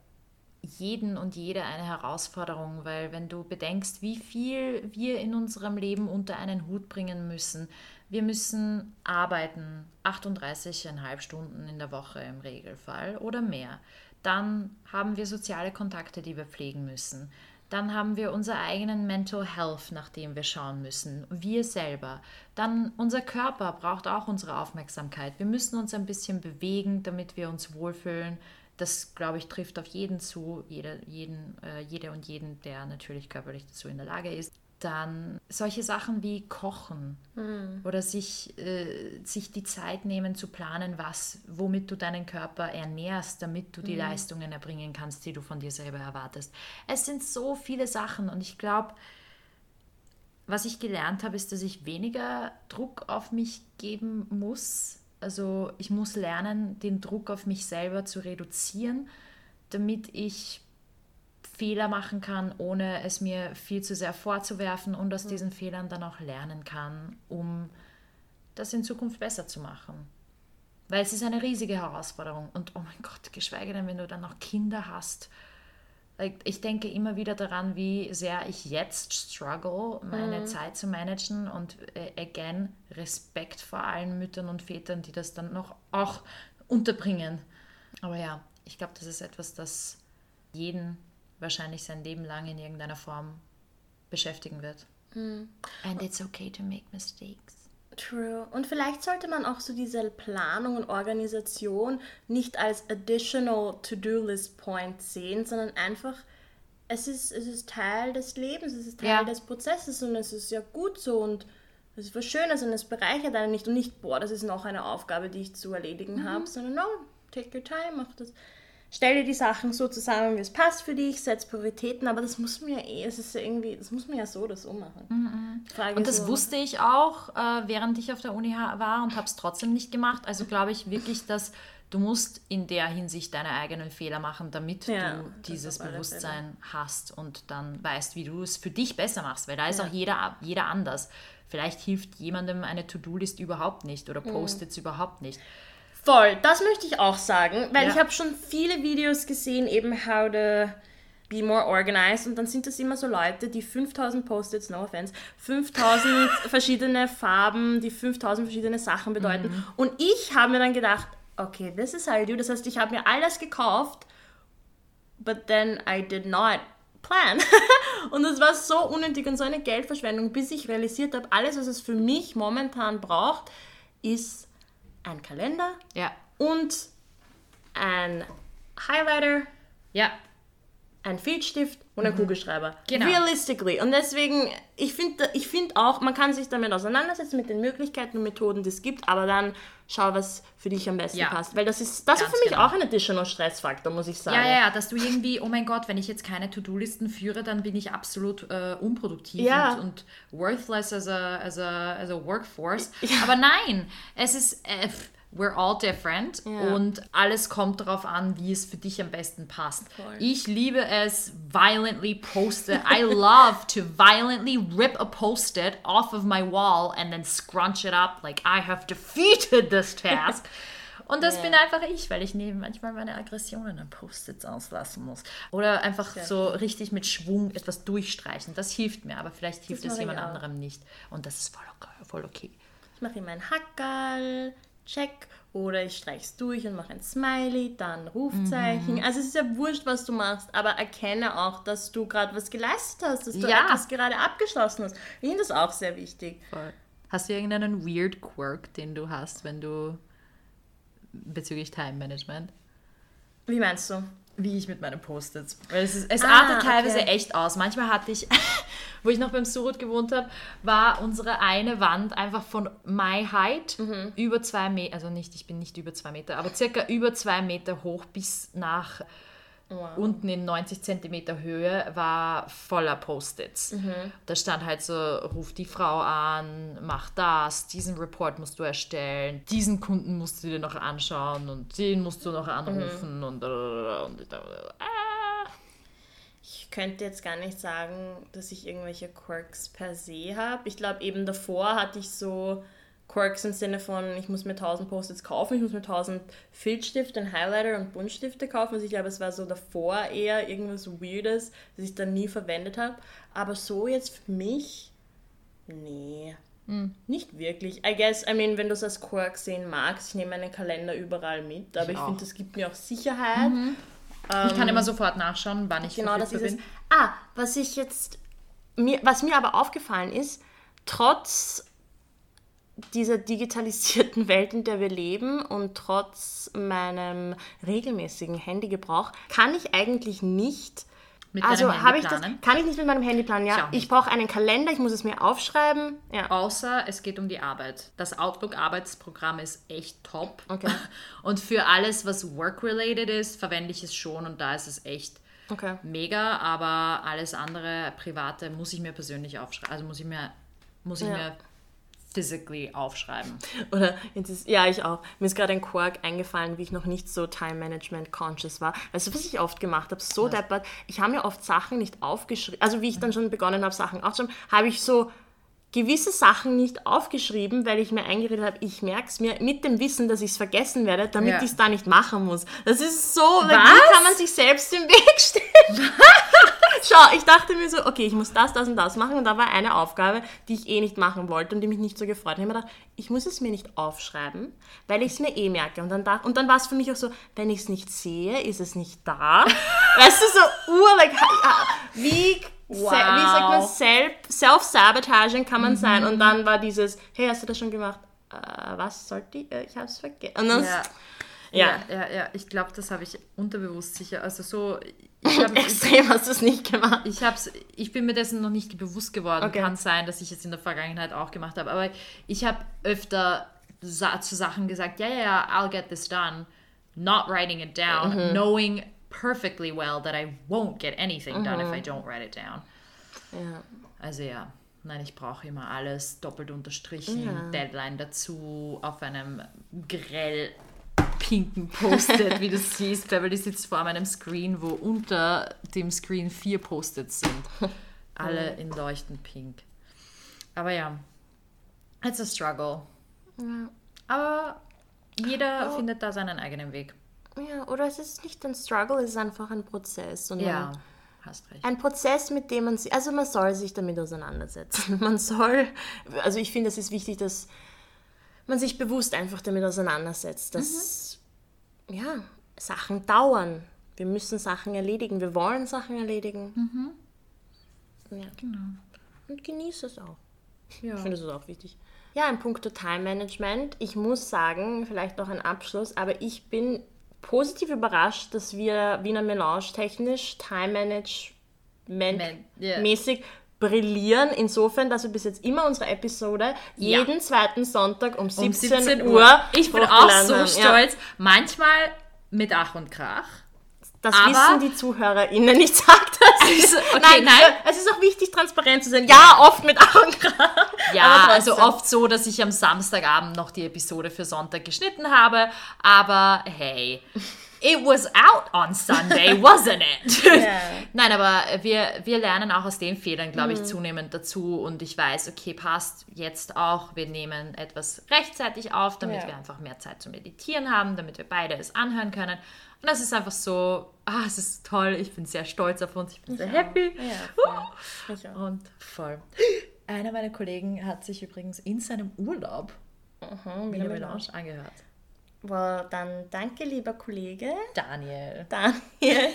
jeden und jede eine Herausforderung, weil wenn du bedenkst, wie viel wir in unserem Leben unter einen Hut bringen müssen, wir müssen arbeiten, 38,5 Stunden in der Woche im Regelfall oder mehr. Dann haben wir soziale Kontakte, die wir pflegen müssen. Dann haben wir unseren eigenen Mental Health, nach dem wir schauen müssen. Wir selber. Dann unser Körper braucht auch unsere Aufmerksamkeit. Wir müssen uns ein bisschen bewegen, damit wir uns wohlfühlen. Das, glaube ich, trifft auf jeden zu, jede, jeden, äh, jede und jeden, der natürlich körperlich dazu in der Lage ist. Dann solche Sachen wie Kochen oder sich, äh, sich die Zeit nehmen zu planen, was, womit du deinen Körper ernährst, damit du die Leistungen erbringen kannst, die du von dir selber erwartest. Es sind so viele Sachen und ich glaube, was ich gelernt habe, ist, dass ich weniger Druck auf mich geben muss. Also ich muss lernen, den Druck auf mich selber zu reduzieren, damit ich Fehler machen kann, ohne es mir viel zu sehr vorzuwerfen und aus diesen Fehlern dann auch lernen kann, um das in Zukunft besser zu machen. Weil es ist eine riesige Herausforderung. Und oh mein Gott, geschweige denn, wenn du dann noch Kinder hast. Ich denke immer wieder daran, wie sehr ich jetzt struggle, meine Zeit zu managen. Und äh, again, Respekt vor allen Müttern und Vätern, die das dann noch auch unterbringen. Aber ja, ich glaube, das ist etwas, das jeden wahrscheinlich sein Leben lang in irgendeiner Form beschäftigen wird. And it's okay to make mistakes. True. Und vielleicht sollte man auch so diese Planung und Organisation nicht als additional To-Do-List Point sehen, sondern einfach, es ist, es ist Teil des Lebens, es ist Teil Ja. des Prozesses und es ist ja gut so und es ist was Schönes und es bereichert einen nicht und nicht, boah, das ist noch eine Aufgabe, die ich zu erledigen habe, sondern no, take your time, mach das. Stell dir die Sachen so zusammen, wie es passt für dich, setz Prioritäten, aber das muss man ja eh, es ist ja irgendwie, das muss man ja so oder so machen. Frage Und das so, wusste ich auch, äh, während ich auf der Uni war und habe es trotzdem nicht gemacht. Also glaube ich wirklich, dass du musst in der Hinsicht deine eigenen Fehler machen, damit Ja, du dieses Bewusstsein hast und dann weißt, wie du es für dich besser machst, weil da ist Ja. auch jeder, jeder anders. Vielleicht hilft jemandem eine To-Do-List überhaupt nicht Mhm. oder Post-its überhaupt nicht. Voll, das möchte ich auch sagen, weil Ja. ich habe schon viele Videos gesehen, eben how to be more organized und dann sind das immer so Leute, die 5000 Post-its, no offense, 5000 verschiedene Farben, die 5000 verschiedene Sachen bedeuten Mhm. und ich habe mir dann gedacht, okay, this is how I do, das heißt, ich habe mir alles gekauft, but then I did not plan. und es war so unnötig und so eine Geldverschwendung, bis ich realisiert habe, alles, was es für mich momentan braucht, ist ein Kalender Ja, und ein Highlighter, ja, ein Filzstift und ein Kugelschreiber. Genau. Realistically. Und deswegen, ich finde ich find auch, man kann sich damit auseinandersetzen, mit den Möglichkeiten und Methoden, die es gibt, aber dann schau, was für dich am besten Ja. passt. Weil das ist, das ist für mich genau. auch ein additional Stressfaktor, muss ich sagen. Ja, ja, ja, dass du irgendwie, oh mein Gott, wenn ich jetzt keine To-Do-Listen führe, dann bin ich absolut äh, unproduktiv Ja. und, und worthless as a, as, a, as a workforce. Aber nein, es ist, äh, we're all different Ja. und alles kommt darauf an, wie es für dich am besten passt. Voll. Ich liebe es, violently post-it. I love to violently rip a post-it off of my wall and then scrunch it up like I have defeated this task. Und das Ja. bin einfach ich, weil ich neben manchmal meine Aggressionen an Post-its auslassen muss. Oder einfach so richtig mit Schwung etwas durchstreichen. Das hilft mir, aber vielleicht hilft es jemand auch. anderem nicht. Und das ist voll okay. Voll okay. Ich mache immer ein Hackerl, Check oder ich streich's durch und mache ein Smiley, dann Rufzeichen. Mhm. Also es ist ja wurscht, was du machst, aber erkenne auch, dass du gerade was geleistet hast, dass du Ja. etwas gerade abgeschlossen hast. Ich finde das auch sehr wichtig. Voll. Hast du irgendeinen weird Quirk, den du hast, wenn du bezüglich Time Management? Wie meinst du? Wie ich mit meinen Post-its. Weil es, ist, es Ah, artet teilweise okay. echt aus. Manchmal hatte ich, wo ich noch beim Surut gewohnt habe, war unsere eine Wand einfach von My Height Mhm. über zwei Meter, also nicht, ich bin nicht über zwei Meter, aber circa über zwei Meter hoch bis nach Wow. unten in 90 Zentimeter Höhe war voller Post-its. Mhm. Da stand halt so, ruf die Frau an, mach das, diesen Report musst du erstellen, diesen Kunden musst du dir noch anschauen und den musst du noch anrufen und, und ich dachte, ah. Ich könnte jetzt gar nicht sagen, dass ich irgendwelche Quirks per se habe. Ich glaube, eben davor hatte ich so Quirks im Sinne von, ich muss mir 1000 Post-its kaufen, ich muss mir 1000 Filzstifte, und Highlighter und Buntstifte kaufen. Also ich glaube, es war so davor eher irgendwas Weirdes, das ich dann nie verwendet habe. Aber so jetzt für mich, nee. Nicht wirklich. I guess, I mean, wenn du es als Quirk sehen magst, ich nehme meinen Kalender überall mit, aber Ich ich, finde, das gibt mir auch Sicherheit. Ich kann immer sofort nachschauen, wann ich Genau, das ist verfügbar es. bin. Ah, was ich jetzt, mir, was mir aber aufgefallen ist, trotz dieser digitalisierten Welt, in der wir leben und trotz meinem regelmäßigen Handygebrauch, kann ich eigentlich nicht. Mit also habe ich das, kann ich nicht mit meinem Handy planen, Ich ja. nicht. Ich brauche einen Kalender, ich muss es mir aufschreiben. Ja. Außer es geht um die Arbeit. Das Outlook-Arbeitsprogramm ist echt top. Okay. Und für alles, was work-related ist, verwende ich es schon und da ist es echt Okay. mega, aber alles andere, private, muss ich mir persönlich aufschreiben. Also muss ich mir, muss ich Ja. mir physically aufschreiben. Oder ist, ja, ich auch. Mir ist gerade ein Quark eingefallen, wie ich noch nicht so Time Management conscious war. Weißt du, was ich oft gemacht habe? So deppert. Ich habe mir oft Sachen nicht aufgeschrieben. Also, wie ich dann schon begonnen habe, Sachen aufzuschreiben, habe ich so gewisse Sachen nicht aufgeschrieben, weil ich mir eingeredet habe, ich merke es mir mit dem Wissen, dass ich es vergessen werde, damit Ja. ich es da nicht machen muss. Das ist so, Was? wie kann man sich selbst im Weg stellen? Schau, ich dachte mir so, okay, ich muss das, das und das machen und da war eine Aufgabe, die ich eh nicht machen wollte und die mich nicht so gefreut hat. Ich habe mir gedacht, ich muss es mir nicht aufschreiben, weil ich es mir eh merke. Und dann, da, und dann war es für mich auch so, wenn ich es nicht sehe, ist es nicht da. weißt du, so ur, like, wie, se- wie sagt man, Wow. Self- Self-Sabotaging kann man sein. Und dann war dieses, hey, hast du das schon gemacht? Äh, was sollte ich? Äh, ich habe es vergessen. Ja. Ja. Ja, ja, ja. Ich glaube, das habe ich unterbewusst sicher. Also so, ich, hab, extrem hast du es nicht gemacht. ich, hab's, ich bin mir dessen noch nicht bewusst geworden. Okay. Kann sein, dass ich es in der Vergangenheit auch gemacht habe. Aber ich habe öfter zu Sachen gesagt, ja, ja, ja, I'll get this done. Not writing it down, Mhm. knowing perfectly well that I won't get anything done Mhm. if I don't write it down. Ja. Also ja, nein, ich brauche immer alles doppelt unterstrichen, Ja. Deadline dazu, auf einem grell pinken Post-it, wie du siehst. Beverly sitzt vor meinem Screen, wo unter dem Screen vier Post-its sind. Alle in leuchtend pink. Aber ja, it's a struggle. Ja. Aber jeder Oh. findet da seinen eigenen Weg. ja, oder es ist nicht ein Struggle, es ist einfach ein Prozess. Und Ja, hast recht. Ein Prozess, mit dem man sich, also man soll sich damit auseinandersetzen. Man soll, also ich finde, es ist wichtig, dass man sich bewusst einfach damit auseinandersetzt, dass, ja, Sachen dauern. Wir müssen Sachen erledigen, wir wollen Sachen erledigen. Ja. Genau. Und genieße es auch. Ja. Ich finde, das ist auch wichtig. Ja, in puncto Time Management, ich muss sagen, vielleicht noch ein Abschluss, aber ich bin positiv überrascht, dass wir Wiener Melange technisch Time Management Man- ja. mäßig brillieren, insofern, dass wir bis jetzt immer unsere Episode Ja. jeden zweiten Sonntag um 17, um 17 Uhr Uhr. Ich bin auch so haben. stolz. Manchmal mit Ach und Krach. Das Aber- wissen die ZuhörerInnen. Ich sag das. Also, okay, nein, nein. es ist auch wichtig, transparent zu sein. Ja, oft mit Ach und Krach. Ja, also oft so, dass ich am Samstagabend noch die Episode für Sonntag geschnitten habe. Aber hey, it was out on Sunday, wasn't it? Ja. Nein, aber wir, wir lernen auch aus den Fehlern, glaube ich, zunehmend dazu. Und ich weiß, okay, passt jetzt auch. Wir nehmen etwas rechtzeitig auf, damit Ja. wir einfach mehr Zeit zum Meditieren haben, damit wir beide es anhören können. Und das ist einfach so, ah, es ist toll. Ich bin sehr stolz auf uns. Ich bin sehr happy. Ja, voll. Ich auch. Und voll. Einer meiner Kollegen hat sich übrigens in seinem Urlaub Mhm, Melange angehört. Well, dann danke, lieber Kollege. Daniel. Daniel.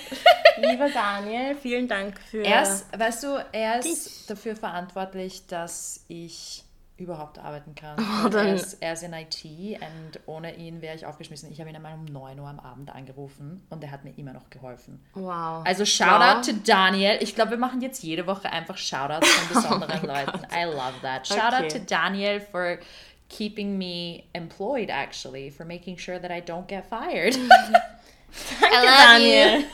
lieber Daniel, vielen Dank für. Er ist, weißt du, er ist Dich. dafür verantwortlich, dass ich überhaupt arbeiten kann. Oh, er, ist, er ist in IT und ohne ihn wäre ich aufgeschmissen. Ich habe ihn einmal um 9 Uhr am Abend angerufen und er hat mir immer noch geholfen. wow. Also Shoutout to Daniel. Ich glaube, wir machen jetzt jede Woche einfach Shoutouts von besonderen Leuten. I love that. Shoutout Okay. to Daniel for keeping me employed actually, for making sure that I don't get fired. Danke, I love Daniel.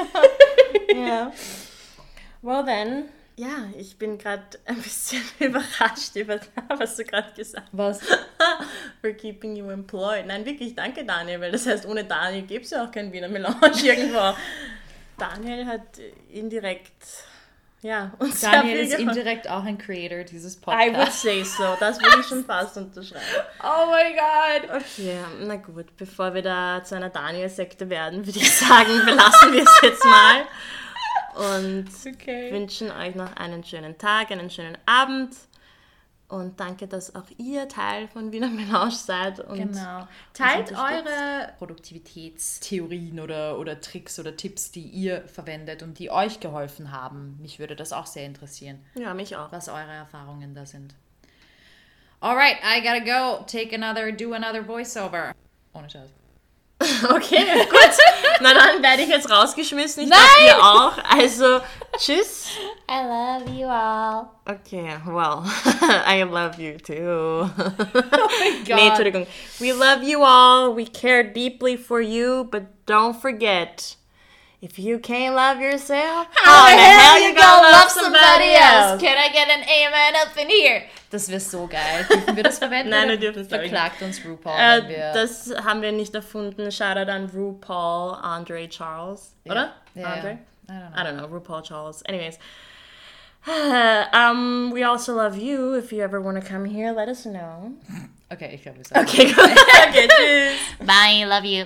ja. Well then. Ja, ich bin gerade ein bisschen überrascht über das, was du gerade gesagt hast. Was? For keeping you employed. Nein, wirklich, danke Daniel, weil das heißt, ohne Daniel gäbe es ja auch kein Wiener Melange irgendwo. Daniel hat indirekt, ja, sehr Daniel ist indirekt auch ein Creator dieses I would Podcasts. say so. Das würde ich schon fast unterschreiben. Oh mein Gott. Okay, na gut. Bevor wir da zu einer Daniel-Sekte werden, würde ich sagen, belassen wir es jetzt mal. Und Okay. wünschen euch noch einen schönen Tag, einen schönen Abend. Und danke, dass auch ihr Teil von Wiener Melange seid. Und Genau. Teilt eure Produktivitätstheorien oder, oder Tricks oder Tipps, die ihr verwendet und die euch geholfen haben. Mich würde das auch sehr interessieren, Ja, mich auch. was eure Erfahrungen da sind. Alright, I gotta go. Take another, do another voiceover. Ohne Scheiß. Okay, gut. Na dann werde ich jetzt rausgeschmissen. Ich glaube, ihr auch. Also, tschüss. I love you all. Okay, well, I love you too. Oh God. Nee, Entschuldigung. We love you all. We care deeply for you, but don't forget, if you can't love yourself, how, the oh, hell you gonna love somebody else? Can I get an amen up in here? Das wäre so geil. Dürfen wir das verwenden? Nein, wir dürfen es, Verklagt uns RuPaul, Äh, das haben wir nicht erfunden. Shoutout an RuPaul Andre Charles, oder? Ja, Andre? I don't know. I don't know, RuPaul Charles. Anyways. Um, we also love you. If you ever want to come here, let us know. Okay, ich glaube, wir sagen Okay, okay, tschüss. Bye, love you.